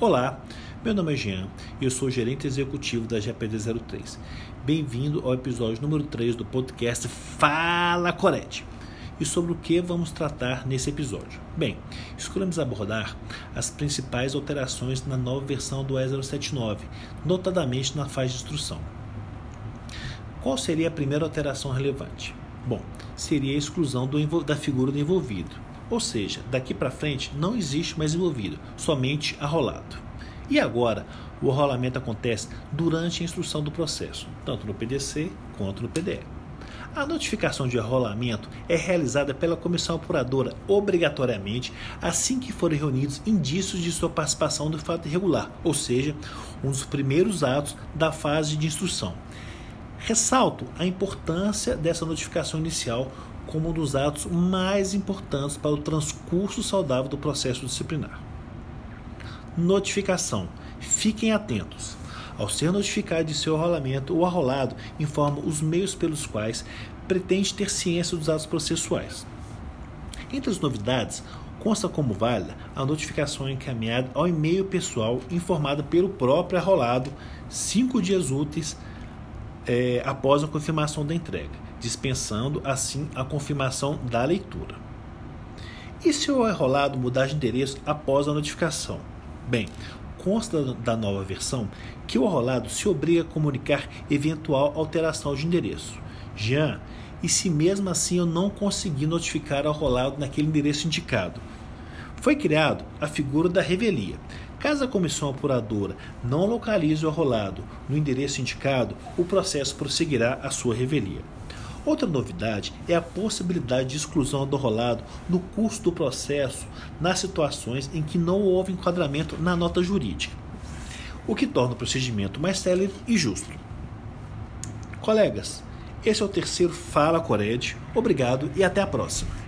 Olá, meu nome é Jean e eu sou gerente executivo da GPD03. Bem-vindo ao episódio número 3 do podcast Fala Corete. E sobre o que vamos tratar nesse episódio? Bem, escolhemos abordar as principais alterações na nova versão do E079, notadamente na fase de instrução. Qual seria a primeira alteração relevante? Bom, seria a exclusão do, da figura do envolvido ou seja, daqui para frente não existe mais envolvido, somente arrolado. E agora, o arrolamento acontece durante a instrução do processo, tanto no PDC quanto no PDE. A notificação de arrolamento é realizada pela comissão apuradora obrigatoriamente assim que forem reunidos indícios de sua participação no fato irregular, ou seja, um dos primeiros atos da fase de instrução. Ressalto a importância dessa notificação inicial como um dos atos mais importantes para o transcurso saudável do processo disciplinar. Notificação. Fiquem atentos. Ao ser notificado de seu arrolamento, o arrolado informa os meios pelos quais pretende ter ciência dos atos processuais. Entre as novidades, consta como válida a notificação encaminhada ao e-mail pessoal informada pelo próprio arrolado cinco dias úteis é, após a confirmação da entrega dispensando assim a confirmação da leitura. E se o enrolado mudar de endereço após a notificação? Bem, consta da nova versão que o enrolado se obriga a comunicar eventual alteração de endereço. Jean, e se mesmo assim eu não conseguir notificar o enrolado naquele endereço indicado? Foi criado a figura da revelia. Caso a comissão apuradora não localize o arrolado no endereço indicado, o processo prosseguirá a sua revelia. Outra novidade é a possibilidade de exclusão do rolado no curso do processo nas situações em que não houve enquadramento na nota jurídica, o que torna o procedimento mais célere e justo. Colegas, esse é o terceiro Fala Cored. Obrigado e até a próxima.